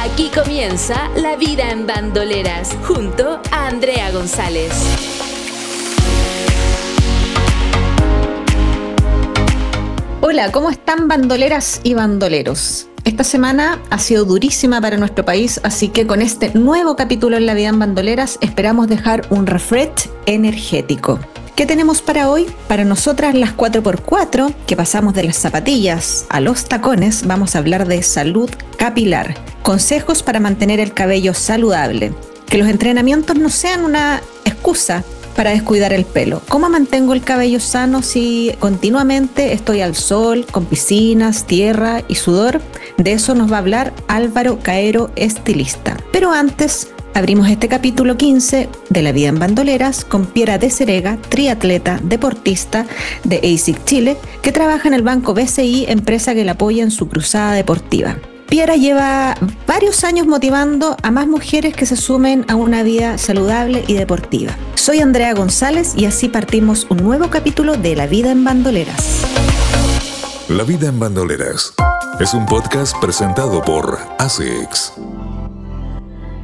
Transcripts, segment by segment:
Aquí comienza La Vida en Bandoleras, junto a Andrea González. Hola, ¿cómo están bandoleras y bandoleros? Esta semana ha sido durísima para nuestro país, así que con este nuevo capítulo en La Vida en Bandoleras esperamos dejar un refresh energético. ¿Qué tenemos para hoy? Para nosotras las 4x4, que pasamos de las zapatillas a los tacones, vamos a hablar de salud capilar, consejos para mantener el cabello saludable, que los entrenamientos no sean una excusa para descuidar el pelo. ¿Cómo mantengo el cabello sano si continuamente estoy al sol, con piscinas, tierra y sudor? De eso nos va a hablar Álvaro Caero, estilista. Pero antes, Abrimos este capítulo 15 de La vida en bandoleras con Piera de Cerega, triatleta, deportista de ASIC Chile, que trabaja en el banco BCI, empresa que la apoya en su cruzada deportiva. Piera lleva varios años motivando a más mujeres que se sumen a una vida saludable y deportiva. Soy Andrea González y así partimos un nuevo capítulo de La vida en bandoleras. La vida en bandoleras es un podcast presentado por ASICS.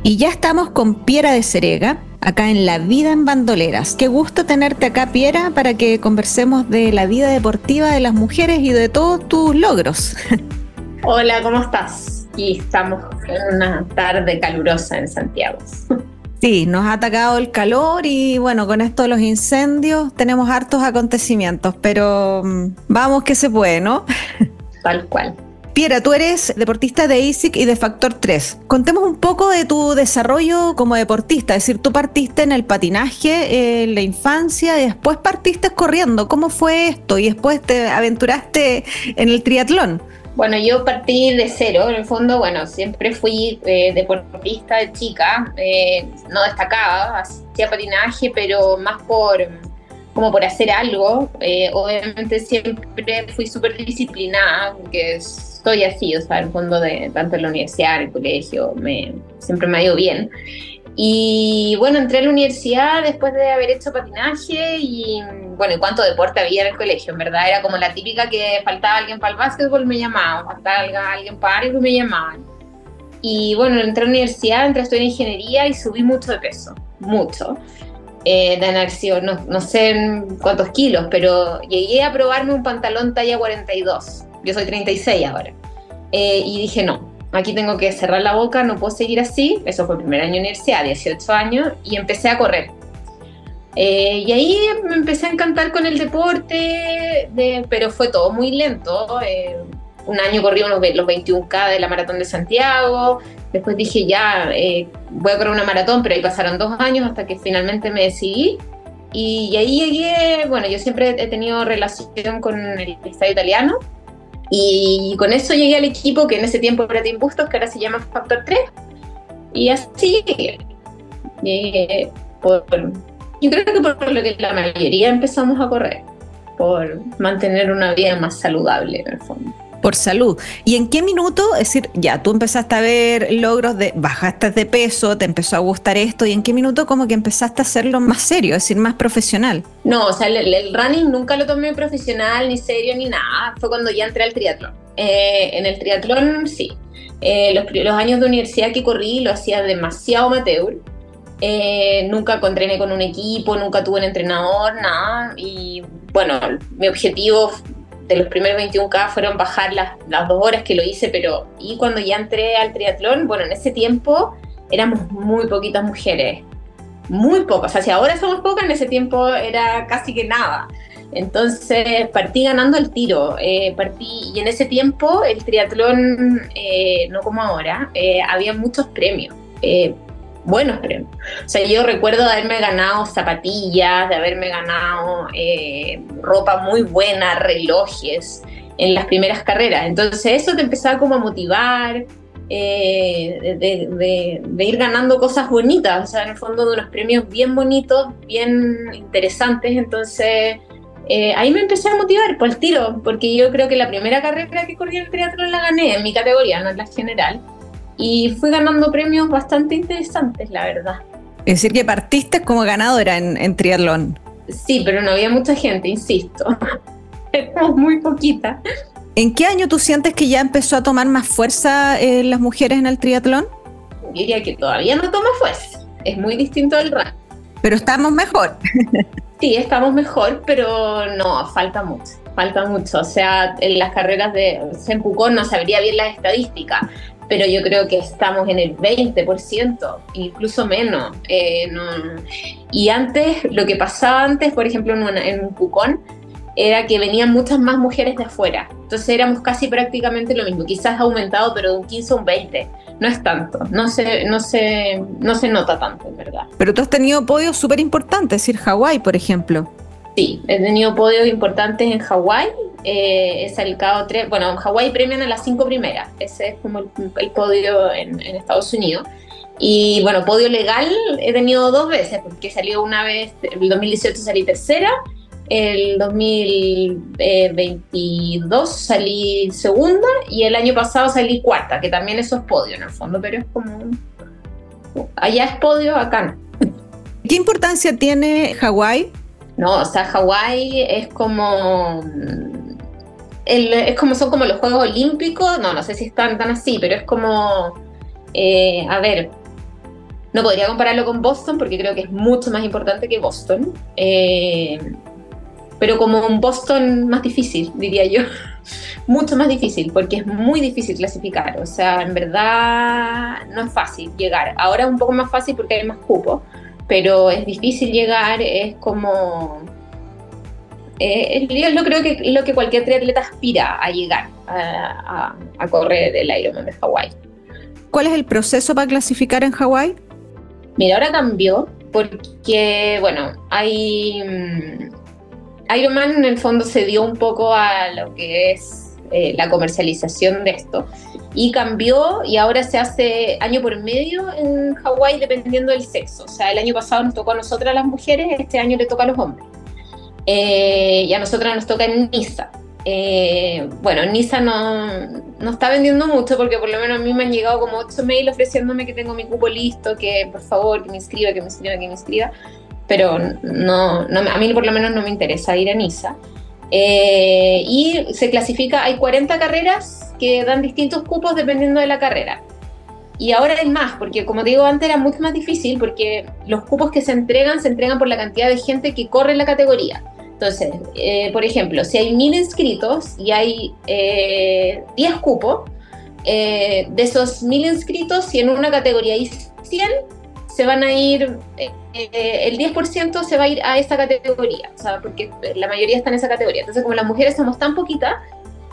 Y ya estamos con Piera de Cerega, acá en La Vida en Bandoleras. Qué gusto tenerte acá, Piera, para que conversemos de la vida deportiva de las mujeres y de todos tus logros. Hola, ¿cómo estás? Y estamos en una tarde calurosa en Santiago. Sí, nos ha atacado el calor y bueno, con esto de los incendios tenemos hartos acontecimientos, pero mm, vamos que se puede, ¿no? Tal cual. Piera, tú eres deportista de ASIC y de Factor 3. Contemos un poco de tu desarrollo como deportista, es decir, tú partiste en el patinaje en la infancia y después partiste corriendo. ¿Cómo fue esto? Y después te aventuraste en el triatlón. Bueno, yo partí de cero, en el fondo, bueno, siempre fui eh, deportista de chica, eh, no destacaba, hacía patinaje, pero más por como por hacer algo. Eh, obviamente siempre fui súper disciplinada, que es estoy así, o sea, el fondo de tanto en la universidad, el colegio, me, siempre me ha ido bien. Y bueno, entré a la universidad después de haber hecho patinaje y bueno, en cuánto deporte había en el colegio, en verdad era como la típica que faltaba alguien para el básquetbol, me llamaban, faltaba alguien para algo, me llamaban. Y bueno, entré a la universidad, entré a estudiar ingeniería y subí mucho de peso, mucho. Eh, de haber no, no sé cuántos kilos, pero llegué a probarme un pantalón talla 42 yo soy 36 ahora. Eh, y dije, no, aquí tengo que cerrar la boca, no puedo seguir así. Eso fue el primer año de universidad, 18 años, y empecé a correr. Eh, y ahí me empecé a encantar con el deporte, de, pero fue todo muy lento. Eh, un año corrí los, los 21K de la Maratón de Santiago, después dije ya, voy a correr una maratón, pero ahí pasaron dos años hasta que finalmente me decidí. Y, y ahí llegué, bueno, yo siempre he tenido relación con el estadio italiano, y con eso llegué al equipo que en ese tiempo era Team Bustos, que ahora se llama Factor 3. Y así llegué. por, yo creo que por lo que la mayoría empezamos a correr, por mantener una vida más saludable en el fondo por salud. ¿Y en qué minuto, es decir, ya tú empezaste a ver logros de bajaste de peso, te empezó a gustar esto, y en qué minuto como que empezaste a hacerlo más serio, es decir, más profesional? No, o sea, el, running nunca lo tomé profesional, ni serio, ni nada. Fue cuando ya entré al triatlón. Eh, en el triatlón, sí. Eh, los, años de universidad que corrí lo hacía demasiado amateur. Eh, nunca entrené con un equipo, nunca tuve un entrenador, nada. Y bueno, mi objetivo de los primeros 21K fueron bajar las, las dos horas que lo hice, pero y cuando ya entré al triatlón, bueno, en ese tiempo éramos muy poquitas mujeres, muy pocas, o si ahora somos pocas, en ese tiempo era casi que nada. Entonces partí ganando el tiro, eh, partí, y en ese tiempo el triatlón, eh, no como ahora, eh, había muchos premios buenos premios. O sea, yo recuerdo de haberme ganado zapatillas, de haberme ganado eh, ropa muy buena, relojes en las primeras carreras. Entonces eso te empezaba como a motivar. eh, de, ir ganando cosas bonitas, o sea, en el fondo de unos premios bien bonitos, bien interesantes, entonces eh, ahí me empecé a motivar por el tiro, porque yo creo que la primera carrera que corrí en el triatlón la gané en mi categoría, no en la general, y fui ganando premios bastante interesantes, la verdad. Es decir, que partiste como ganadora en, en triatlón. Sí, pero no había mucha gente, insisto. Éramos muy poquita. ¿En qué año tú sientes que ya empezó a tomar más fuerza eh, las mujeres en el triatlón? Diría que todavía no toma fuerza. Es muy distinto del ranking. Pero estamos mejor. sí, estamos mejor, pero no, falta mucho. Falta mucho. O sea, en las carreras de Pucón no sabría bien las estadísticas, pero yo creo que estamos en el 20%, incluso menos. Eh, y antes, lo que pasaba antes, por ejemplo, en, en un Pucón, era que venían muchas más mujeres de afuera. Entonces éramos casi prácticamente lo mismo. Quizás ha aumentado, pero de un 15 a un 20. No es tanto. No se, no se, no se nota tanto, en verdad. Pero tú has tenido podios súper importantes, ir Hawái, por ejemplo. Sí, he tenido podios importantes en Hawái. Eh, he salido tres. Bueno, en Hawái premian a las cinco primeras. Ese es como el, podio en, en Estados Unidos. Y bueno, podio legal he tenido dos veces, porque salió una vez, el 2018 salí tercera el 2022 salí segunda y el año pasado salí cuarta, que también eso es podio en el fondo, pero es como... Allá es podio, acá no. ¿Qué importancia tiene Hawái? No, o sea, Hawái es como... es como son como los Juegos Olímpicos, no, no sé si están tan así, pero es como... Eh, a ver, no podría compararlo con Boston porque creo que es mucho más importante que Boston. Eh, pero como un Boston más difícil, diría yo. Mucho más difícil, porque es muy difícil clasificar. O sea, en verdad no es fácil llegar. Ahora es un poco más fácil porque hay más cupo, pero es difícil llegar, es como... Eh, yo creo que lo que cualquier triatleta aspira a llegar a, a correr el Ironman de Hawái. ¿Cuál es el proceso para clasificar en Hawái? Mira, ahora cambió porque, bueno, hay mm, Ironman en el fondo se dio un poco a lo que es eh, la comercialización de esto y cambió y ahora se hace año por medio en Hawái dependiendo del sexo. O sea, el año pasado nos tocó a nosotras las mujeres, este año le toca a los hombres. Eh, y a nosotras nos toca en Niza. Eh, bueno, Niza no, no, está vendiendo mucho porque por lo menos a mí me han llegado como 8 mails ofreciéndome que tengo mi cupo listo, que por favor, que me inscriba, que me inscriba, que me inscriba pero no, a mí por lo menos no me interesa ir a Niza. Eh, y se clasifica, hay 40 carreras que dan distintos cupos dependiendo de la carrera. Y ahora hay más, porque como digo antes era mucho más difícil porque los cupos que se entregan se entregan por la cantidad de gente que corre en la categoría. Entonces, eh, por ejemplo, si hay mil inscritos y hay 10 eh, cupos, de esos mil inscritos, si en una categoría hay 100, se van a ir, eh, eh, el 10% se va a ir a esa categoría, o sea, porque la mayoría está en esa categoría. Entonces, como las mujeres somos tan poquitas,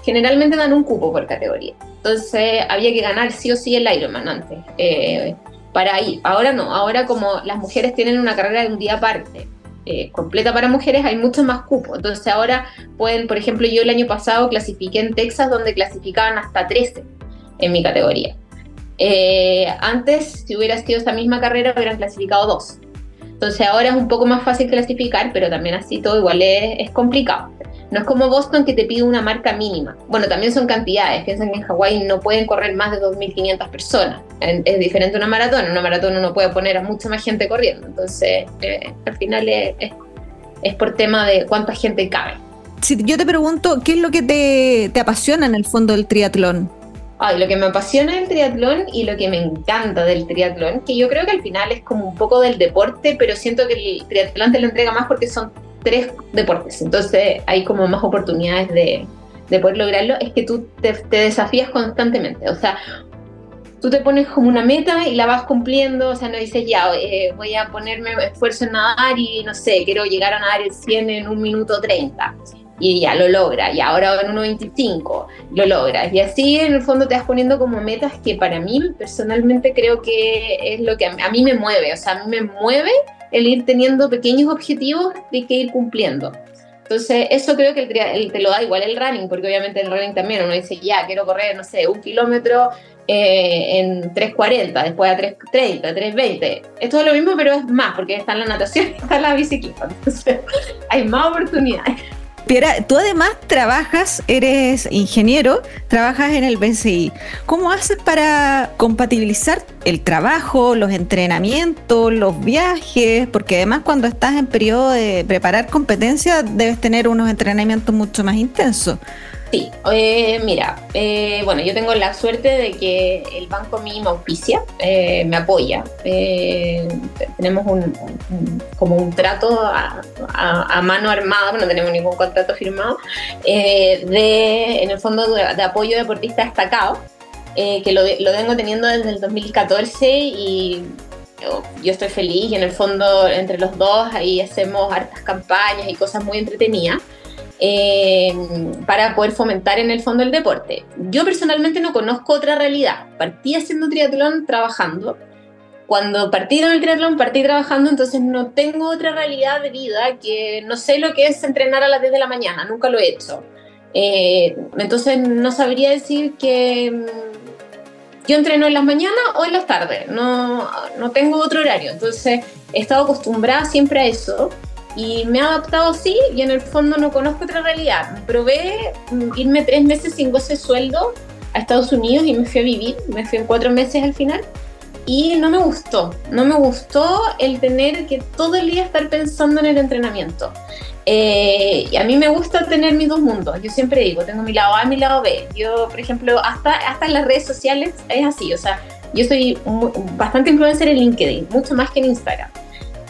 generalmente dan un cupo por categoría. Entonces, había que ganar sí o sí el Ironman antes, eh, para ir. Ahora no, ahora como las mujeres tienen una carrera de un día aparte, completa para mujeres, hay muchos más cupos. Entonces ahora pueden, por ejemplo, yo el año pasado clasifiqué en Texas donde clasificaban hasta 13 en mi categoría. Eh, antes, si hubiera sido esta misma carrera, hubieran clasificado dos. Entonces ahora es un poco más fácil clasificar, pero también así todo igual es, complicado. No es como Boston que te pide una marca mínima. Bueno, también son cantidades. Piensan que en Hawái no pueden correr más de 2.500 personas. Es diferente a una maratón. En una maratón uno puede poner a mucha más gente corriendo. Entonces, eh, al final es, es, por tema de cuánta gente cabe. Si yo te pregunto, ¿qué es lo que te, te apasiona en el fondo del triatlón? Ay, lo que me apasiona del triatlón y lo que me encanta del triatlón, que yo creo que al final es como un poco del deporte, pero siento que el triatlón te lo entrega más porque son tres deportes, entonces hay como más oportunidades de, de poder lograrlo, es que tú te, desafías constantemente, o sea, tú te pones como una meta y la vas cumpliendo, o sea, no dices ya, eh, voy a ponerme esfuerzo en nadar y no sé, quiero llegar a nadar el 100 en un minuto 30 y ya lo logra, y ahora en 1.25 lo logras. Y así en el fondo te vas poniendo como metas que para mí personalmente creo que es lo que a mí me mueve, o sea, a mí me mueve el ir teniendo pequeños objetivos de que ir cumpliendo. Entonces, eso creo que el, te lo da igual el running, porque obviamente el running también uno dice, ya, quiero correr, no sé, un kilómetro eh, en 3.40, después a 3.30, 3.20. Esto es lo mismo, pero es más, porque está en la natación y está en la bicicleta. Entonces, hay más oportunidades. Piera, tú además trabajas, eres ingeniero, trabajas en el BCI. ¿Cómo haces para compatibilizar el trabajo, los entrenamientos, los viajes? Porque además cuando estás en periodo de preparar competencias debes tener unos entrenamientos mucho más intensos. Sí, eh, mira, eh, bueno, yo tengo la suerte de que el banco mío me auspicia, eh, me apoya. tenemos un, como un trato a, mano armada, no tenemos ningún contrato firmado, de, en el fondo de, apoyo deportista destacado, que lo, lo, vengo teniendo desde el 2014 y yo estoy feliz y en el fondo entre los dos ahí hacemos hartas campañas y cosas muy entretenidas. Eh, para poder fomentar en el fondo el deporte. Yo personalmente no conozco otra realidad. Partí haciendo triatlón trabajando. Cuando partí con el triatlón, partí trabajando, entonces no tengo otra realidad de vida que no sé lo que es entrenar a las 10 de la mañana, nunca lo he hecho. Eh, entonces no sabría decir que mm, yo entreno en las mañanas o en las tardes, no, no tengo otro horario. Entonces he estado acostumbrada siempre a eso y me he adaptado así y en el fondo no conozco otra realidad. Probé mm, irme tres meses sin goce sueldo a Estados Unidos y me fui a vivir, me fui en cuatro meses al final y no me gustó, no me gustó el tener que todo el día estar pensando en el entrenamiento. Eh, y a mí me gusta tener mis dos mundos. Yo siempre digo, tengo mi lado A y mi lado B. Yo, por ejemplo, hasta, hasta en las redes sociales es así. O sea, yo soy bastante influencer en LinkedIn, mucho más que en Instagram.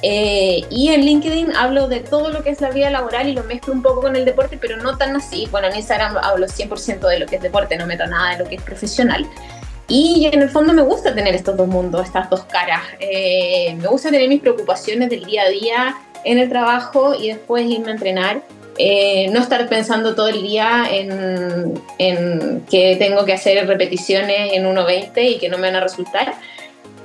Eh, y en LinkedIn hablo de todo lo que es la vida laboral y lo mezclo un poco con el deporte, pero no tan así. Bueno, en Instagram hablo 100% de lo que es deporte, no meto nada de lo que es profesional. Y en el fondo me gusta tener estos dos mundos, estas dos caras. Eh, me gusta tener mis preocupaciones del día a día en el trabajo y después irme a entrenar. Eh, no estar pensando todo el día en, en que tengo que hacer repeticiones en 1.20 y que no me van a resultar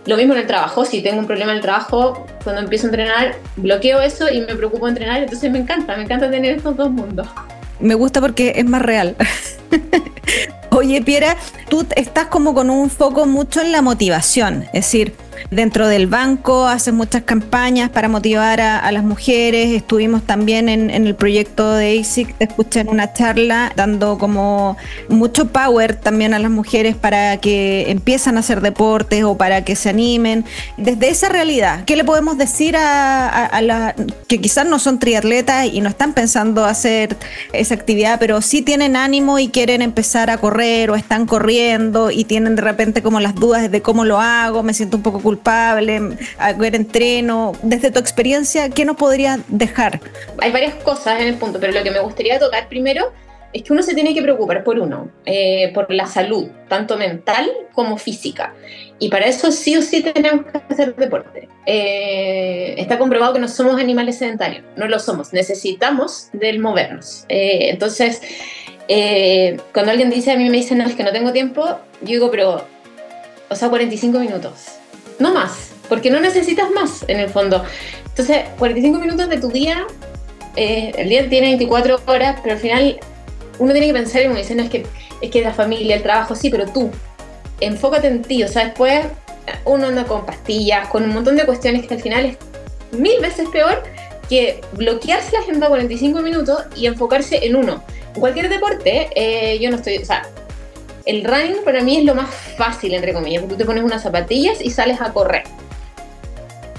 lo mismo en el trabajo, si tengo un problema en el trabajo, cuando empiezo a entrenar, bloqueo eso y me preocupo de entrenar, entonces me encanta, me encanta tener estos dos mundos. Me gusta porque es más real. Oye, Piera, tú estás como con un foco mucho en la motivación, es decir, dentro del banco haces muchas campañas para motivar a, las mujeres, estuvimos también en, el proyecto de ASIC, escuché en una charla dando como mucho power también a las mujeres para que empiezan a hacer deportes o para que se animen. Desde esa realidad, ¿qué le podemos decir a, a las que quizás no son triatletas y no están pensando hacer esa actividad, pero sí tienen ánimo y quieren empezar a correr? o están corriendo y tienen de repente como las dudas de cómo lo hago, me siento un poco culpable, a ver entreno. Desde tu experiencia, ¿qué nos podría dejar? Hay varias cosas en el punto, pero lo que me gustaría tocar primero es que uno se tiene que preocupar por uno, eh, por la salud, tanto mental como física. Y para eso sí o sí tenemos que hacer deporte. Eh, está comprobado que no somos animales sedentarios, no lo somos, necesitamos del movernos. Eh, entonces, eh, cuando alguien dice a mí me dice, no, es que no tengo tiempo, yo digo, pero, o sea, 45 minutos, no más, porque no necesitas más en el fondo. Entonces, 45 minutos de tu día, eh, el día tiene 24 horas, pero al final uno tiene que pensar y uno dice, no, es que, es que la familia, el trabajo, sí, pero tú, enfócate en ti, o sea, después uno anda con pastillas, con un montón de cuestiones que al final es mil veces peor que bloquearse la agenda 45 minutos y enfocarse en uno cualquier deporte, eh, yo no estoy, o sea, el running para mí es lo más fácil, entre comillas, porque tú te pones unas zapatillas y sales a correr.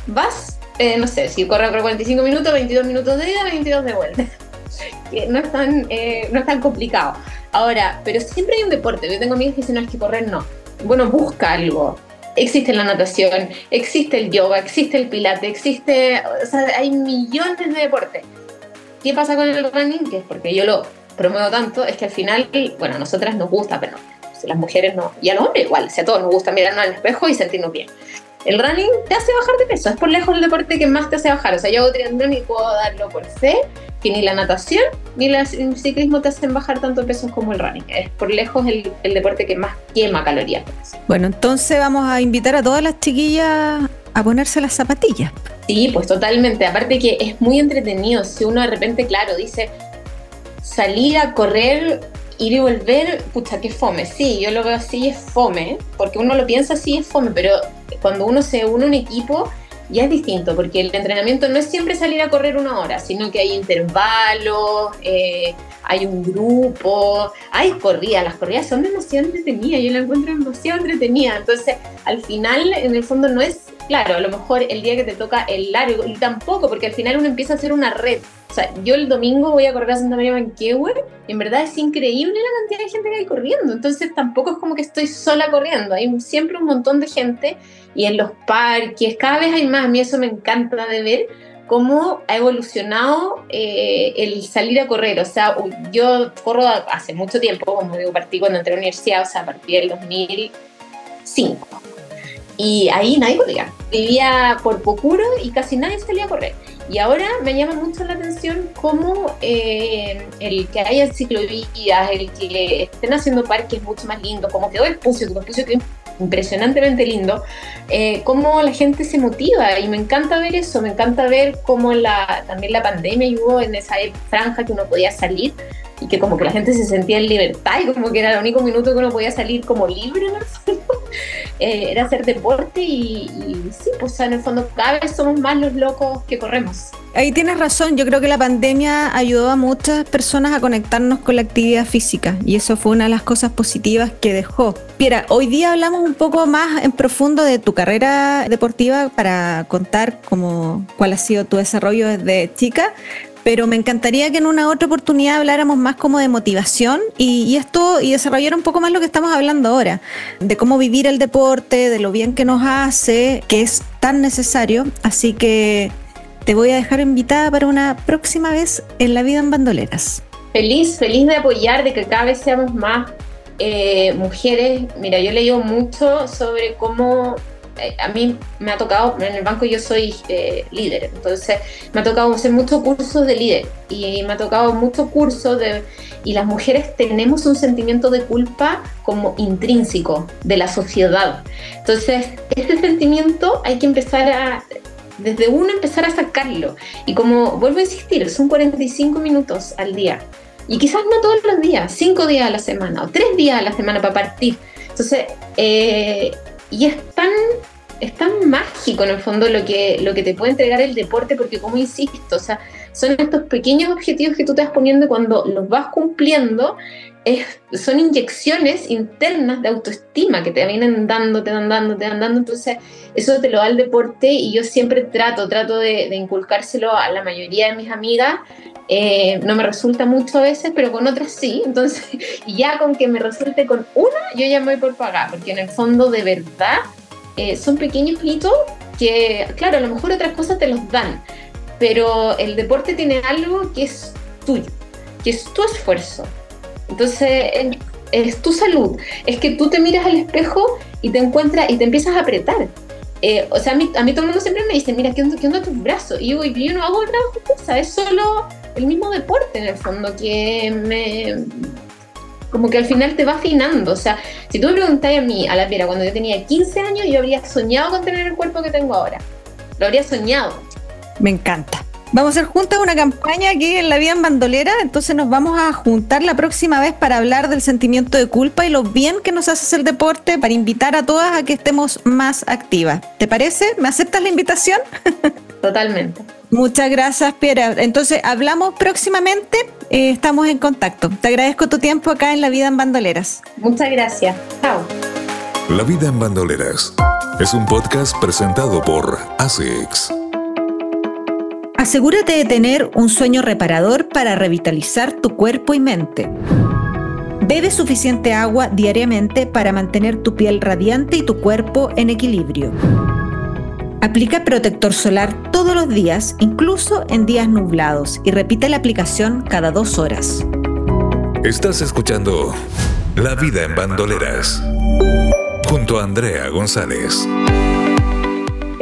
Vas, eh, no sé, si corres por 45 minutos, 22 minutos de ida, 22 de vuelta. no, es tan, eh, no es tan complicado. Ahora, pero siempre hay un deporte. Yo tengo amigos que dicen, no, es que correr no. Bueno, busca algo. Existe la natación, existe el yoga, existe el pilate, existe, o sea, hay millones de deportes. ¿Qué pasa con el running? Que es porque yo lo promuevo tanto es que al final, bueno, a nosotras nos gusta, pero si las mujeres no, y a los hombres igual, si a todos nos gusta mirarnos al espejo y sentirnos bien. El running te hace bajar de peso, es por lejos el deporte que más te hace bajar. O sea, yo hago triatlón y puedo darlo por fe que ni la natación ni el ciclismo te hacen bajar tanto peso como el running. Es por lejos el, el deporte que más quema calorías. Bueno, entonces vamos a invitar a todas las chiquillas a ponerse las zapatillas. Sí, pues totalmente. Aparte que es muy entretenido. Si uno de repente, claro, dice, salir a correr ir y volver, pucha, qué fome. Sí, yo lo veo así, es fome, porque uno lo piensa así, es fome, pero cuando uno se une a un equipo, ya es distinto, porque el entrenamiento no es siempre salir a correr una hora, sino que hay intervalos, eh, hay un grupo, hay corridas, las corridas son demasiado entretenidas, yo la encuentro demasiado entretenida, entonces al final en el fondo no es, claro, a lo mejor el día que te toca el largo, y tampoco, porque al final uno empieza a hacer una red, o sea, yo el domingo voy a correr a Santa María Manquehue en verdad es increíble la cantidad de gente que hay corriendo. Entonces tampoco es como que estoy sola corriendo. Hay siempre un montón de gente y en los parques cada vez hay más. A mí eso me encanta de ver cómo ha evolucionado eh, el salir a correr. O sea, yo corro hace mucho tiempo, como digo, partí cuando entré a la universidad, o sea, a partir del 2005. Y ahí nadie corría. Vivía por Pocuro y casi nadie salía a correr. Y ahora me llama mucho la atención cómo eh, el que haya ciclovías, el que estén haciendo parques mucho más lindos, como quedó el Pucio, que Pucio quedó impresionantemente lindo, eh, cómo la gente se motiva y me encanta ver eso, me encanta ver cómo la, también la pandemia ayudó en esa franja que uno podía salir y que como que la gente se sentía en libertad y como que era el único minuto que uno podía salir como libre el eh, era hacer deporte y, sí, pues en el fondo cada vez somos más los locos que corremos. Ahí tienes razón, yo creo que la pandemia ayudó a muchas personas a conectarnos con la actividad física y eso fue una de las cosas positivas que dejó. Piera, hoy día hablamos un poco más en profundo de tu carrera deportiva para contar cómo, cuál ha sido tu desarrollo desde chica, pero me encantaría que en una otra oportunidad habláramos más como de motivación y, esto y desarrollar un poco más lo que estamos hablando ahora, de cómo vivir el deporte, de lo bien que nos hace, que es tan necesario. Así que te voy a dejar invitada para una próxima vez en La Vida en Bandoleras. Feliz, feliz de apoyar, de que cada vez seamos más eh, mujeres. Mira, yo he leído mucho sobre cómo eh, a mí me ha tocado, en el banco yo soy eh, líder, entonces me ha tocado hacer muchos cursos de líder y me ha tocado muchos cursos de... Y las mujeres tenemos un sentimiento de culpa como intrínseco de la sociedad. Entonces, ese sentimiento hay que empezar a, desde uno empezar a sacarlo. Y como vuelvo a insistir, son 45 minutos al día. Y quizás no todos los días, 5 días a la semana o 3 días a la semana para partir. Entonces, eh, y es tan, es tan mágico en el fondo lo que, lo que te puede entregar el deporte, porque como insisto, o sea, son estos pequeños objetivos que tú te vas poniendo cuando los vas cumpliendo, es, son inyecciones internas de autoestima que te vienen dando, te dan dando, te dan dando. Entonces, eso te lo da el deporte y yo siempre trato, trato de, de inculcárselo a la mayoría de mis amigas. Eh, no me resulta mucho a veces, pero con otras sí. Entonces, ya con que me resulte con una, yo ya me voy por pagar, porque en el fondo de verdad eh, son pequeños hitos que, claro, a lo mejor otras cosas te los dan, pero el deporte tiene algo que es tuyo, que es tu esfuerzo. Entonces, es, tu salud. Es que tú te miras al espejo y te encuentras y te empiezas a apretar. Eh, o sea, a mí, todo el mundo siempre me dice, mira, ¿qué onda, qué onda tus brazos? Y yo, yo no hago otra cosa, es solo el mismo deporte en el fondo, que me como que al final te va afinando. O sea, si tú me preguntáis a mí, a la Piera, cuando yo tenía 15 años, yo habría soñado con tener el cuerpo que tengo ahora. Lo habría soñado. Me encanta. Vamos a hacer juntas una campaña aquí en La Vida en Bandolera, entonces nos vamos a juntar la próxima vez para hablar del sentimiento de culpa y lo bien que nos hace el deporte, para invitar a todas a que estemos más activas. ¿Te parece? ¿Me aceptas la invitación? Totalmente. Muchas gracias, Piera. Entonces, hablamos próximamente, eh, estamos en contacto. Te agradezco tu tiempo acá en La Vida en Bandoleras. Muchas gracias. Chao. La Vida en Bandoleras es un podcast presentado por ASICS. Asegúrate de tener un sueño reparador para revitalizar tu cuerpo y mente. Bebe suficiente agua diariamente para mantener tu piel radiante y tu cuerpo en equilibrio. Aplica protector solar todos los días, incluso en días nublados, y repite la aplicación cada dos horas. Estás escuchando La vida en bandoleras junto a Andrea González.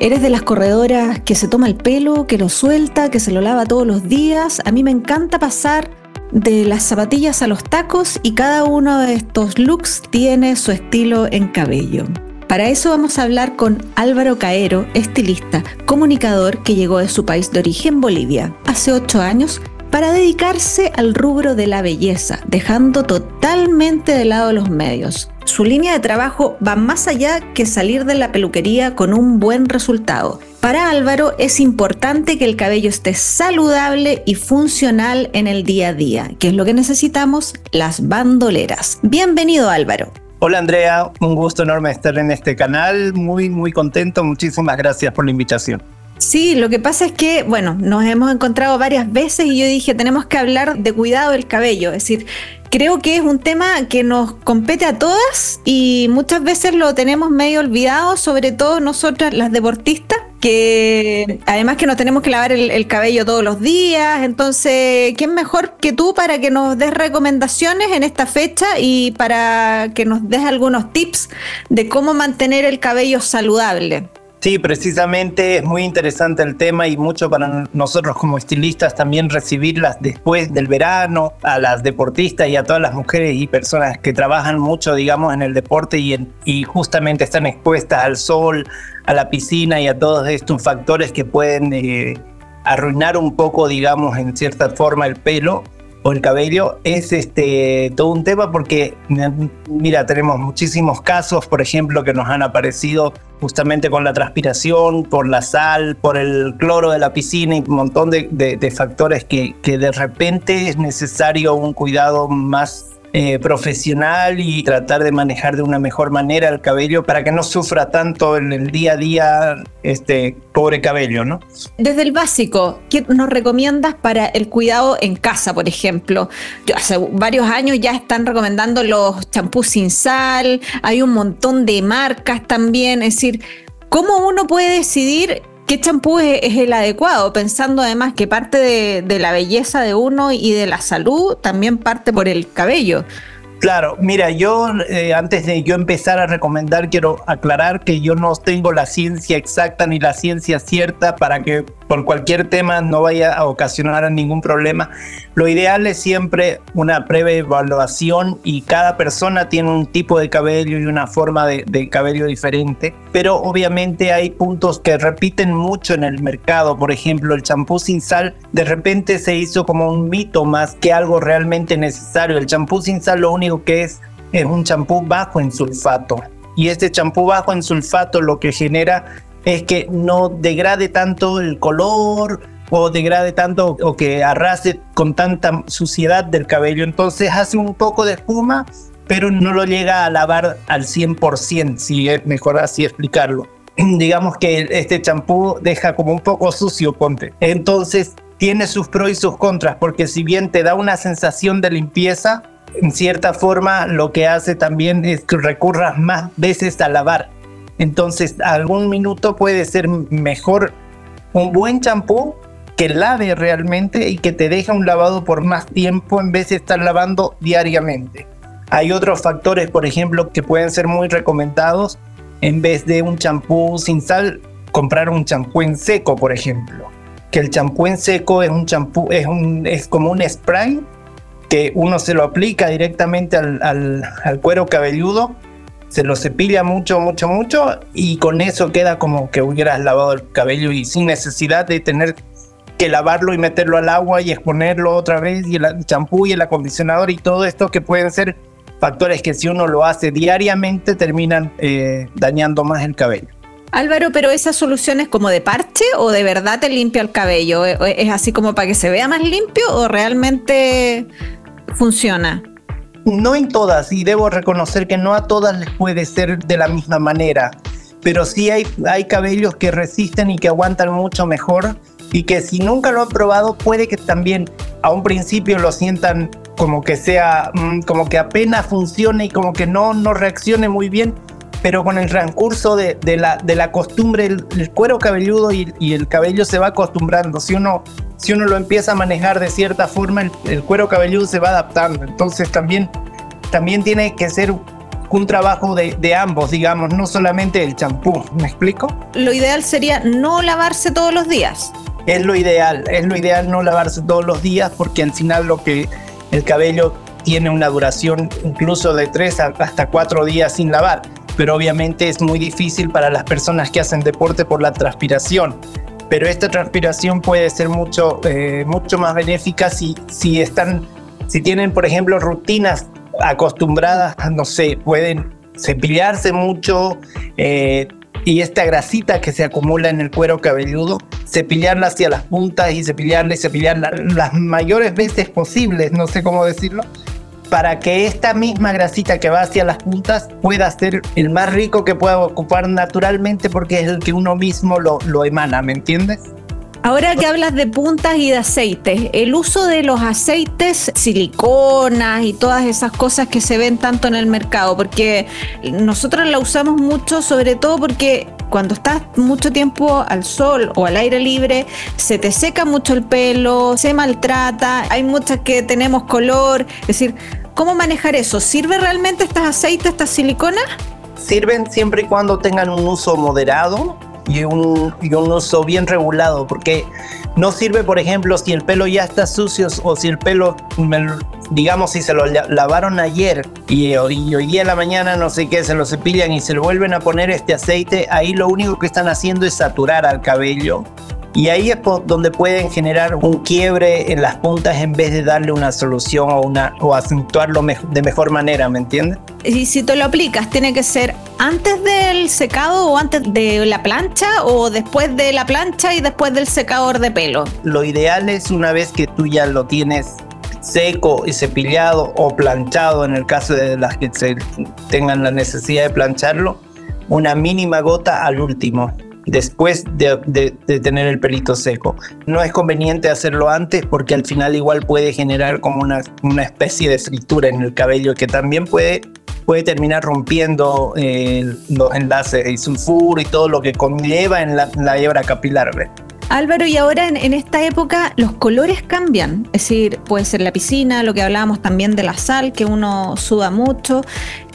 ¿Eres de las corredoras que se toma el pelo, que lo suelta, que se lo lava todos los días? A mí me encanta pasar de las zapatillas a los tacos y cada uno de estos looks tiene su estilo en cabello. Para eso vamos a hablar con Álvaro Caero, estilista, comunicador que llegó de su país de origen, Bolivia, hace ocho años para dedicarse al rubro de la belleza, dejando totalmente de lado los medios. Su línea de trabajo va más allá que salir de la peluquería con un buen resultado. Para Álvaro es importante que el cabello esté saludable y funcional en el día a día, que es lo que necesitamos las bandoleras. Bienvenido Álvaro. Hola Andrea, un gusto enorme estar en este canal, muy muy contento, muchísimas gracias por la invitación. Sí, lo que pasa es que, bueno, nos hemos encontrado varias veces y yo dije, tenemos que hablar de cuidado del cabello, es decir, creo que es un tema que nos compete a todas y muchas veces lo tenemos medio olvidado, sobre todo nosotras las deportistas, que además que nos tenemos que lavar el, cabello todos los días, entonces, ¿quién mejor que tú para que nos des recomendaciones en esta fecha y para que nos des algunos tips de cómo mantener el cabello saludable? Sí, precisamente es muy interesante el tema y mucho para nosotros como estilistas también recibirlas después del verano, a las deportistas y a todas las mujeres y personas que trabajan mucho, digamos, en el deporte y, y justamente están expuestas al sol, a la piscina y a todos estos factores que pueden eh, arruinar un poco, digamos, en cierta forma el pelo o el cabello es este todo un tema porque mira tenemos muchísimos casos por ejemplo que nos han aparecido justamente con la transpiración por la sal por el cloro de la piscina y un montón de, de factores que, que de repente es necesario un cuidado más eh, profesional y tratar de manejar de una mejor manera el cabello para que no sufra tanto en el día a día este pobre cabello, ¿no? Desde el básico, ¿qué nos recomiendas para el cuidado en casa, por ejemplo? Hace varios años ya están recomendando los champús sin sal, hay un montón de marcas también, es decir, ¿cómo uno puede decidir qué champú es, el adecuado, pensando además que parte de, la belleza de uno y de la salud también parte por el cabello. Claro, mira, yo eh, antes de yo empezar a recomendar, quiero aclarar que yo no tengo la ciencia exacta ni la ciencia cierta para que por cualquier tema no vaya a ocasionar ningún problema. Lo ideal es siempre una previa evaluación y cada persona tiene un tipo de cabello y una forma de, de cabello diferente, pero obviamente hay puntos que repiten mucho en el mercado. Por ejemplo, el champú sin sal de repente se hizo como un mito más que algo realmente necesario. El champú sin sal lo único que es es un champú bajo en sulfato. Y este champú bajo en sulfato lo que genera es que no degrade tanto el color o degrade tanto o que arrase con tanta suciedad del cabello. Entonces hace un poco de espuma, pero no lo llega a lavar al 100%, si es mejor así explicarlo. Digamos que este champú deja como un poco sucio, ponte. Entonces tiene sus pros y sus contras, porque si bien te da una sensación de limpieza, en cierta forma lo que hace también es que recurras más veces a lavar. Entonces, algún minuto puede ser mejor un buen champú que lave realmente y que te deja un lavado por más tiempo en vez de estar lavando diariamente. Hay otros factores, por ejemplo, que pueden ser muy recomendados. En vez de un champú sin sal, comprar un champú en seco, por ejemplo. Que el champú en seco es un champú, es, como un spray que uno se lo aplica directamente al, cuero cabelludo, se lo cepilla mucho, mucho, mucho y con eso queda como que hubieras lavado el cabello y sin necesidad de tener que lavarlo y meterlo al agua y exponerlo otra vez y el champú y el acondicionador y todo esto que pueden ser factores que si uno lo hace diariamente terminan eh, dañando más el cabello. Álvaro, pero esa solución es como de parche o de verdad te limpia el cabello? ¿Es así como para que se vea más limpio o realmente funciona? No en todas, y debo reconocer que no a todas les puede ser de la misma manera, pero sí hay, hay cabellos que resisten y que aguantan mucho mejor y que si nunca lo han probado puede que también a un principio lo sientan como que sea, mm, como que apenas funcione y como que no, no reaccione muy bien, pero con el transcurso de, la, de la costumbre, el, cuero cabelludo y, y, el cabello se va acostumbrando. Si uno si uno lo empieza a manejar de cierta forma, el, cuero cabelludo se va adaptando. Entonces también, también tiene que ser un trabajo de, de, ambos, digamos, no solamente el champú. ¿Me explico? Lo ideal sería no lavarse todos los días. Es lo ideal, es lo ideal no lavarse todos los días porque al final lo que el cabello tiene una duración incluso de tres hasta cuatro días sin lavar, pero obviamente es muy difícil para las personas que hacen deporte por la transpiración. Pero esta transpiración puede ser mucho, eh, mucho más benéfica si, si, están, si tienen, por ejemplo, rutinas acostumbradas, no sé, pueden cepillarse mucho eh, y esta grasita que se acumula en el cuero cabelludo, cepillarla hacia las puntas y cepillarla y cepillarla las mayores veces posibles, no sé cómo decirlo, para que esta misma grasita que va hacia las puntas pueda ser el más rico que pueda ocupar naturalmente porque es el que uno mismo lo, lo emana, ¿me entiendes? Ahora que hablas de puntas y de aceites, el uso de los aceites siliconas y todas esas cosas que se ven tanto en el mercado, porque nosotros la usamos mucho, sobre todo porque cuando estás mucho tiempo al sol o al aire libre, se te seca mucho el pelo, se maltrata, hay muchas que tenemos color, es decir, ¿Cómo manejar eso? ¿Sirve realmente estas aceites, estas siliconas? Sirven siempre y cuando tengan un uso moderado y un, y un uso bien regulado, porque no sirve, por ejemplo, si el pelo ya está sucio o si el pelo, digamos, si se lo lavaron ayer y, hoy día en la mañana, no sé qué, se lo cepillan y se le vuelven a poner este aceite, ahí lo único que están haciendo es saturar al cabello y ahí es donde pueden generar un quiebre en las puntas en vez de darle una solución o, una, o acentuarlo de mejor manera, ¿me entiendes? Y si tú lo aplicas, ¿tiene que ser antes del secado o antes de la plancha o después de la plancha y después del secador de pelo? Lo ideal es una vez que tú ya lo tienes seco y cepillado o planchado en el caso de las que se tengan la necesidad de plancharlo, una mínima gota al último después de, tener el pelito seco. No es conveniente hacerlo antes porque al final igual puede generar como una, una especie de fritura en el cabello que también puede, puede terminar rompiendo eh, los enlaces de sulfuro y todo lo que conlleva en la, la hebra capilar. Álvaro, y ahora en, esta época los colores cambian, es decir, puede ser la piscina, lo que hablábamos también de la sal, que uno suda mucho.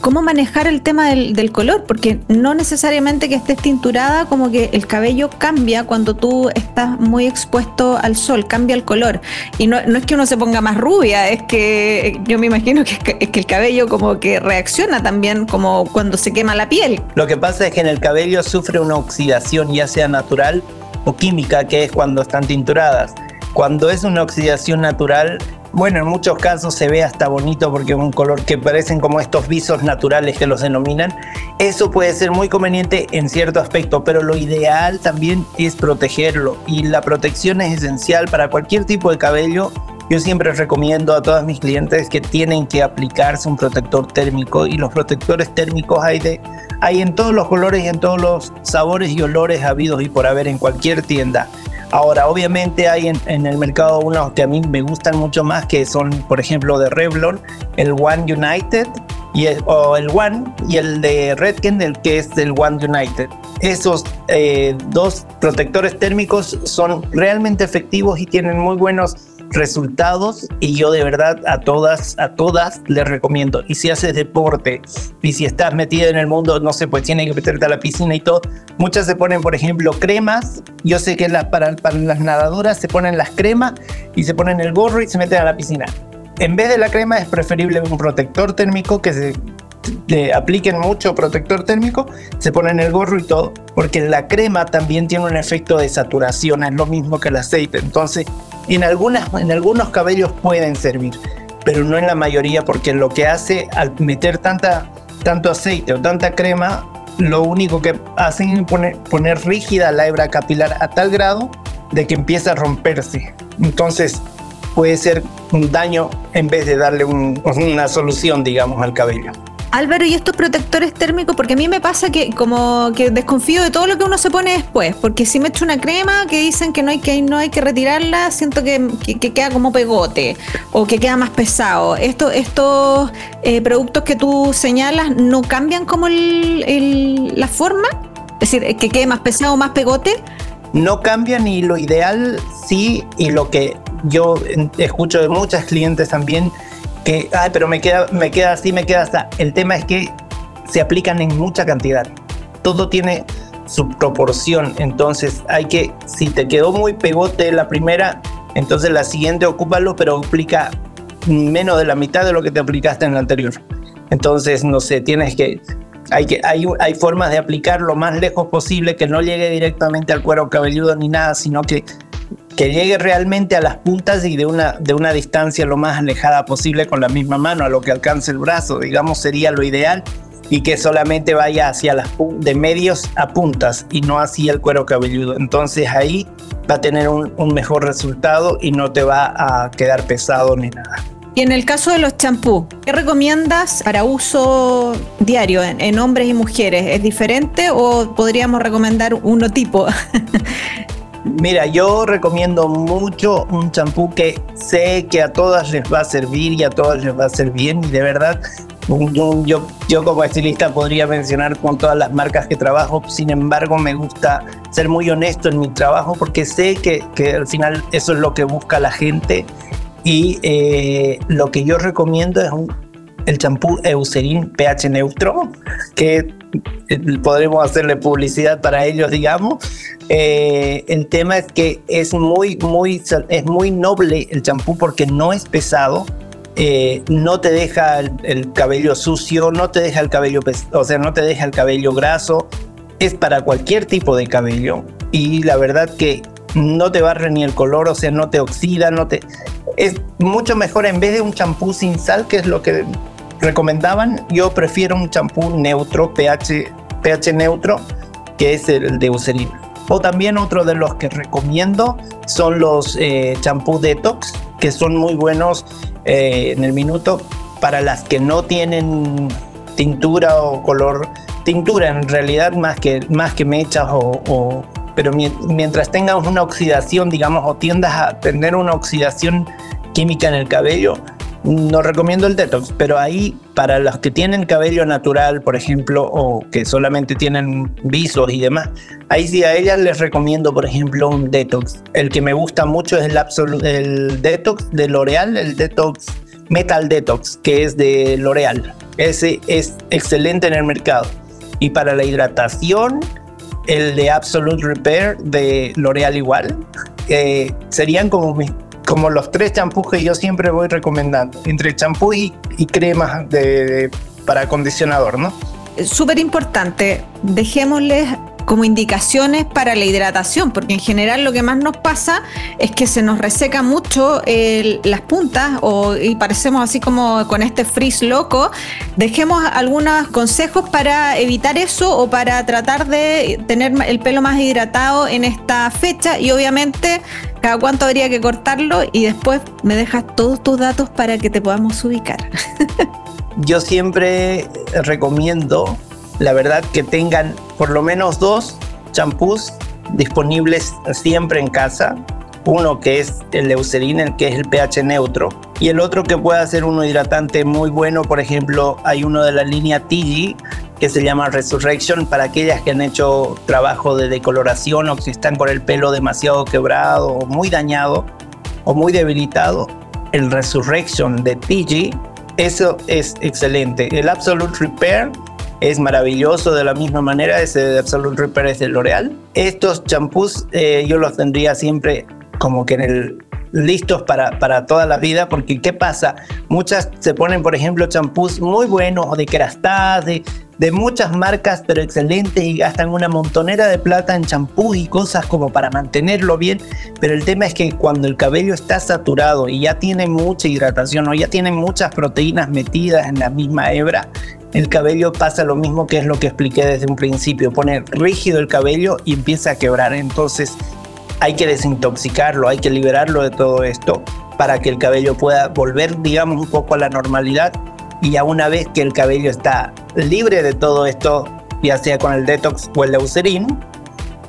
¿Cómo manejar el tema del, color? Porque no necesariamente que estés tinturada, como que el cabello cambia cuando tú estás muy expuesto al sol, cambia el color. Y no, es que uno se ponga más rubia, es que yo me imagino que, es que el cabello como que reacciona también como cuando se quema la piel. Lo que pasa es que en el cabello sufre una oxidación, ya sea natural o química, que es cuando están tinturadas. Cuando es una oxidación natural, bueno, en muchos casos se ve hasta bonito porque un color que parecen como estos visos naturales que los denominan. Eso puede ser muy conveniente en cierto aspecto, pero lo ideal también es protegerlo y la protección es esencial para cualquier tipo de cabello. Yo siempre recomiendo a todos mis clientes que tienen que aplicarse un protector térmico y los protectores térmicos hay de hay en todos los colores y en todos los sabores y olores habidos y por haber en cualquier tienda. Ahora, obviamente hay en, el mercado unos que a mí me gustan mucho más, que son, por ejemplo, de Revlon, el One United y el, o el One y el de Redken, el que es el One United. Esos eh, dos protectores térmicos son realmente efectivos y tienen muy buenos resultados y yo de verdad a todas, a todas les recomiendo. Y si haces deporte y si estás metida en el mundo, no sé, pues tiene que meterte a la piscina y todo. Muchas se ponen, por ejemplo, cremas. Yo sé que para, para las nadadoras se ponen las cremas y se ponen el gorro y se meten a la piscina. En vez de la crema es preferible un protector térmico que se le apliquen mucho protector térmico, se ponen el gorro y todo, porque la crema también tiene un efecto de saturación, es lo mismo que el aceite. Entonces, en, algunas, en algunos cabellos pueden servir, pero no en la mayoría porque lo que hace al meter tanta, tanto aceite o tanta crema, lo único que hacen es poner, poner rígida la hebra capilar a tal grado de que empieza a romperse. Entonces puede ser un daño en vez de darle una solución, digamos, al cabello. Álvaro, ¿y estos protectores térmicos? Porque a mí me pasa que como que desconfío de todo lo que uno se pone después, porque si me echo una crema que dicen que no hay que, no hay que retirarla, siento que, queda como pegote o que queda más pesado. Esto, estos eh, productos que tú señalas no cambian como la forma, es decir, que quede más pesado o más pegote. No cambian y lo ideal sí, y lo que yo escucho de muchas clientes también que, ay, pero me queda, me queda así, me queda hasta. El tema es que se aplican en mucha cantidad. Todo tiene su proporción. Entonces hay que, si te quedó muy pegote la primera, entonces la siguiente ocúpalo, pero aplica menos de la mitad de lo que te aplicaste en la anterior. Entonces, no sé, tienes que Hay, que, hay, hay formas de aplicar lo más lejos posible, que no llegue directamente al cuero cabelludo ni nada, sino que, que llegue realmente a las puntas y de una, de una distancia lo más alejada posible con la misma mano, a lo que alcance el brazo, digamos, sería lo ideal y que solamente vaya hacia las de medios a puntas y no hacia el cuero cabelludo. Entonces ahí va a tener un, un mejor resultado y no te va a quedar pesado ni nada. Y en el caso de los champús, ¿qué recomiendas para uso diario en, hombres y mujeres? ¿Es diferente o podríamos recomendar uno tipo? Mira, yo recomiendo mucho un champú que sé que a todas les va a servir y a todas les va a hacer bien. Y de verdad, yo, yo como estilista podría mencionar con todas las marcas que trabajo, sin embargo me gusta ser muy honesto en mi trabajo porque sé que, que al final eso es lo que busca la gente y eh, lo que yo recomiendo es el champú Eucerin pH neutro, que eh, podremos hacerle publicidad para ellos, digamos. Eh, el tema es que es muy, muy, es muy noble el champú porque no es pesado. no te deja el, cabello sucio, no te deja el cabello, o sea, no te deja el cabello graso. Es para cualquier tipo de cabello y la verdad que no te barre ni el color, o sea, no te oxida, no te es mucho mejor en vez de un champú sin sal, que es lo que recomendaban, yo prefiero un champú neutro, pH, pH neutro, que es el de Eucerin. O también otro de los que recomiendo son los eh, champú detox, que son muy buenos eh, en el minuto para las que no tienen tintura o color tintura en realidad más que más que mechas o pero mientras tengas una oxidación, digamos, o tiendas a tener una oxidación química en el cabello, no recomiendo el detox, pero ahí para los que tienen cabello natural, por ejemplo, o que solamente tienen visos y demás, ahí sí a ellas les recomiendo, por ejemplo, un detox. El que me gusta mucho es el, el detox de L'Oreal, el detox Metal Detox, que es de L'Oreal. Ese es excelente en el mercado. Y para la hidratación, el de Absolute Repair de L'Oreal igual. serían como, como los tres champús que yo siempre voy recomendando, entre champú y, y cremas de, para acondicionador, ¿no? Súper importante, dejémosles como indicaciones para la hidratación, porque en general lo que más nos pasa es que se nos reseca mucho las puntas y parecemos así como con este frizz loco. Dejemos algunos consejos para evitar eso o para tratar de tener el pelo más hidratado en esta fecha y obviamente cada cuánto habría que cortarlo y después me dejas todos tus datos para que te podamos ubicar. Yo siempre recomiendo la verdad que tengan por lo menos dos champús disponibles siempre en casa. Uno que es el Eucerin, el que es el pH neutro, y el otro que pueda ser un hidratante muy bueno. Por ejemplo, hay uno de la línea TG que se llama Resurrection para aquellas que han hecho trabajo de decoloración o que están con el pelo demasiado quebrado o muy dañado o muy debilitado. El Resurrection de TG, eso es excelente. El Absolute Repair es maravilloso de la misma manera, ese Absolute Repair es de L'Oreal. Estos champús eh, yo los tendría siempre como que en el listos para, para toda la vida, porque ¿qué pasa? Muchas se ponen, por ejemplo, champús muy buenos o de Kerastase, de, de muchas marcas, pero excelentes y gastan una montonera de plata en champús y cosas como para mantenerlo bien, pero el tema es que cuando el cabello está saturado y ya tiene mucha hidratación o ya tiene muchas proteínas metidas en la misma hebra, el cabello pasa lo mismo que es lo que expliqué desde un principio, pone rígido el cabello y empieza a quebrar. Entonces hay que desintoxicarlo, hay que liberarlo de todo esto para que el cabello pueda volver, digamos, un poco a la normalidad. Y ya una vez que el cabello está libre de todo esto, ya sea con el detox o el leucerin,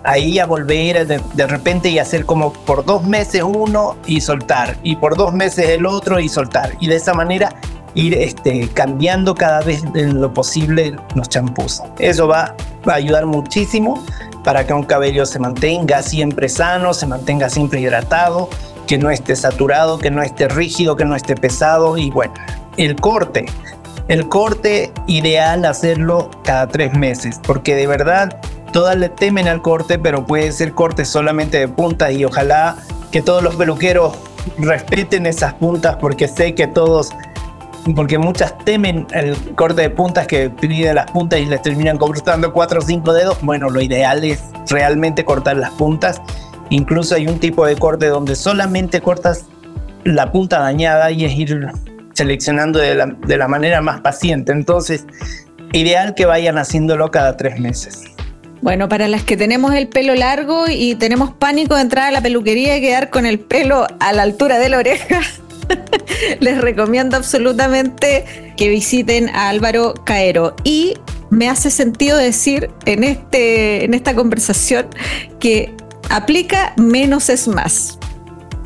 ahí ya volver de, repente y hacer como por dos meses uno y soltar, y por dos meses el otro y soltar. Y de esa manera ir este, cambiando cada vez en lo posible los champús. Eso va a ayudar muchísimo para que un cabello se mantenga siempre sano, se mantenga siempre hidratado, que no esté saturado, que no esté rígido, que no esté pesado y bueno, el corte. El corte ideal hacerlo cada tres meses, porque de verdad todas le temen al corte, pero puede ser corte solamente de punta y ojalá que todos los peluqueros respeten esas puntas porque sé que todos porque muchas temen el corte de puntas que pide las puntas y les terminan cortando cuatro o cinco dedos. Bueno, lo ideal es realmente cortar las puntas. Incluso hay un tipo de corte donde solamente cortas la punta dañada y es ir seleccionando de la, de la manera más paciente. Entonces, ideal que vayan haciéndolo cada tres meses. Bueno, para las que tenemos el pelo largo y tenemos pánico de entrar a la peluquería y quedar con el pelo a la altura de la oreja, les recomiendo absolutamente que visiten a Álvaro Caero. Y me hace sentido decir en, este, en esta conversación que aplica menos es más.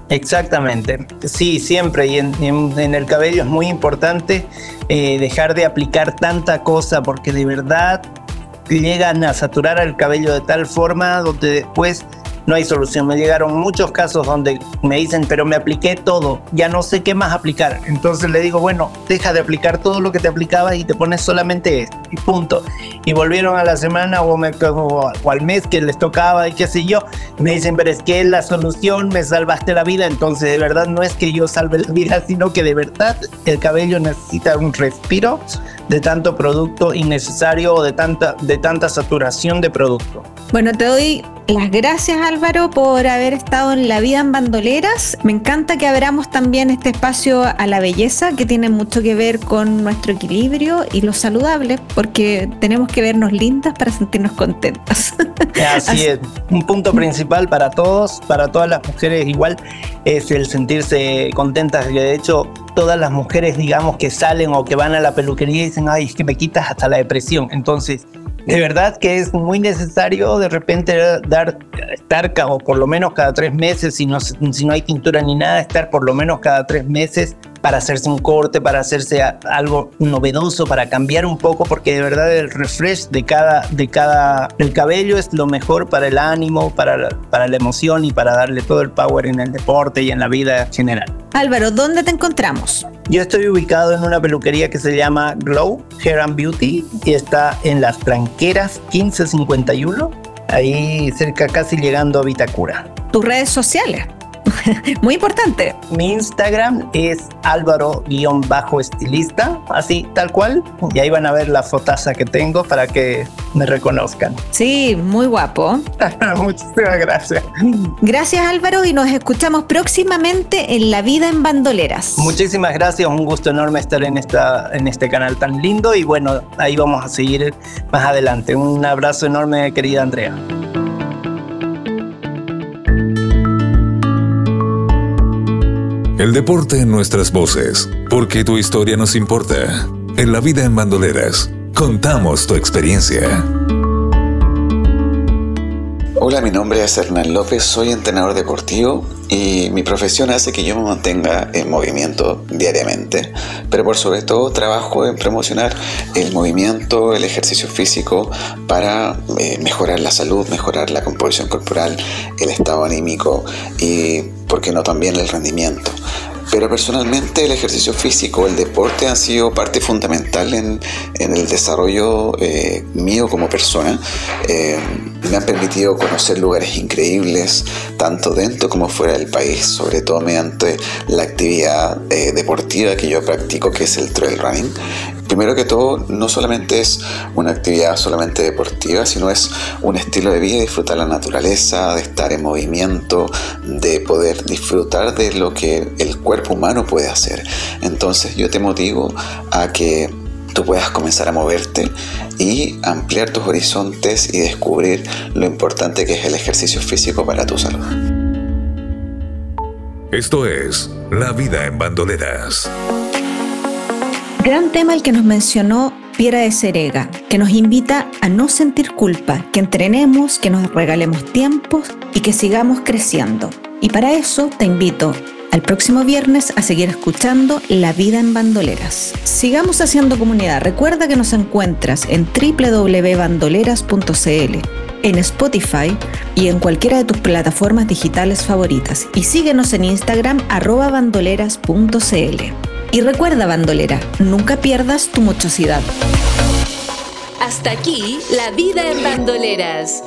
Exactamente, sí, siempre. Y en, el cabello es muy importante eh, dejar de aplicar tanta cosa porque de verdad llegan a saturar el cabello de tal forma donde después no hay solución. Me llegaron muchos casos donde me dicen, pero me apliqué todo, ya no sé qué más aplicar. Entonces le digo, bueno, deja de aplicar todo lo que te aplicaba y te pones solamente esto, y punto. Y volvieron a la semana o, me, o, al mes que les tocaba y qué sé yo. Me dicen, pero es que la solución, me salvaste la vida. Entonces, de verdad, no es que yo salve la vida, sino que de verdad el cabello necesita un respiro de tanto producto innecesario o de tanta, de tanta saturación de producto. Bueno, te doy las gracias Álvaro por haber estado en La Vida en Bandoleras. Me encanta que abramos también este espacio a la belleza que tiene mucho que ver con nuestro equilibrio y lo saludable, porque tenemos que vernos lindas para sentirnos contentas. Así es, un punto principal para todos, para todas las mujeres igual, es el sentirse contentas. De hecho, todas las mujeres, digamos, que salen o que van a la peluquería y dicen, ay, es que me quitas hasta la depresión. Entonces, de verdad que es muy necesario de repente dar, estar o por lo menos cada tres meses, si no, si no hay tintura ni nada, estar por lo menos cada tres meses para hacerse un corte, para hacerse algo novedoso, para cambiar un poco, porque de verdad el refresh de cada, de cada, el cabello es lo mejor para el ánimo, para, para la emoción y para darle todo el power en el deporte y en la vida general. Álvaro, ¿dónde te encontramos? Yo estoy ubicado en una peluquería que se llama Glow Hair and Beauty y está en Las Tranqueras 1551, ahí cerca casi llegando a Vitacura. ¿Tus redes sociales? Muy importante. Mi Instagram es álvaro-estilista, así tal cual. Y ahí van a ver la fotaza que tengo para que me reconozcan. Sí, muy guapo. Muchísimas gracias. Gracias Álvaro y nos escuchamos próximamente en La Vida en Bandoleras. Muchísimas gracias, un gusto enorme estar en, esta, en este canal tan lindo y bueno, ahí vamos a seguir más adelante. Un abrazo enorme, querida Andrea. El deporte en nuestras voces, porque tu historia nos importa. En la vida en bandoleras, contamos tu experiencia. Hola, mi nombre es Hernán López, soy entrenador deportivo y mi profesión hace que yo me mantenga en movimiento diariamente, pero por sobre todo trabajo en promocionar el movimiento, el ejercicio físico para eh, mejorar la salud, mejorar la composición corporal, el estado anímico y, por qué no, también el rendimiento. Pero personalmente el ejercicio físico, el deporte han sido parte fundamental en, el desarrollo eh, mío como persona. Eh, me han permitido conocer lugares increíbles, tanto dentro como fuera del país, sobre todo mediante la actividad eh, deportiva que yo practico, que es el trail running. Primero que todo, no solamente es una actividad solamente deportiva, sino es un estilo de vida, disfrutar la naturaleza, de estar en movimiento, de poder disfrutar de lo que el cuerpo humano puede hacer. Entonces yo te motivo a que tú puedas comenzar a moverte y ampliar tus horizontes y descubrir lo importante que es el ejercicio físico para tu salud. Esto es La vida en bandoleras. Gran tema el que nos mencionó Piera de Cerega, que nos invita a no sentir culpa, que entrenemos, que nos regalemos tiempos y que sigamos creciendo. Y para eso te invito al próximo viernes a seguir escuchando La vida en bandoleras. Sigamos haciendo comunidad. Recuerda que nos encuentras en www.bandoleras.cl, en Spotify y en cualquiera de tus plataformas digitales favoritas. Y síguenos en Instagram arroba bandoleras.cl. Y recuerda, bandolera, nunca pierdas tu mochosidad. Hasta aquí, la vida en bandoleras.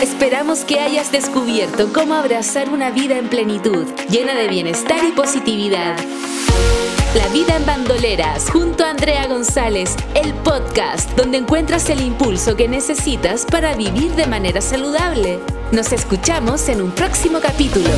Esperamos que hayas descubierto cómo abrazar una vida en plenitud, llena de bienestar y positividad. La vida en bandoleras junto a Andrea González, el podcast donde encuentras el impulso que necesitas para vivir de manera saludable. Nos escuchamos en un próximo capítulo.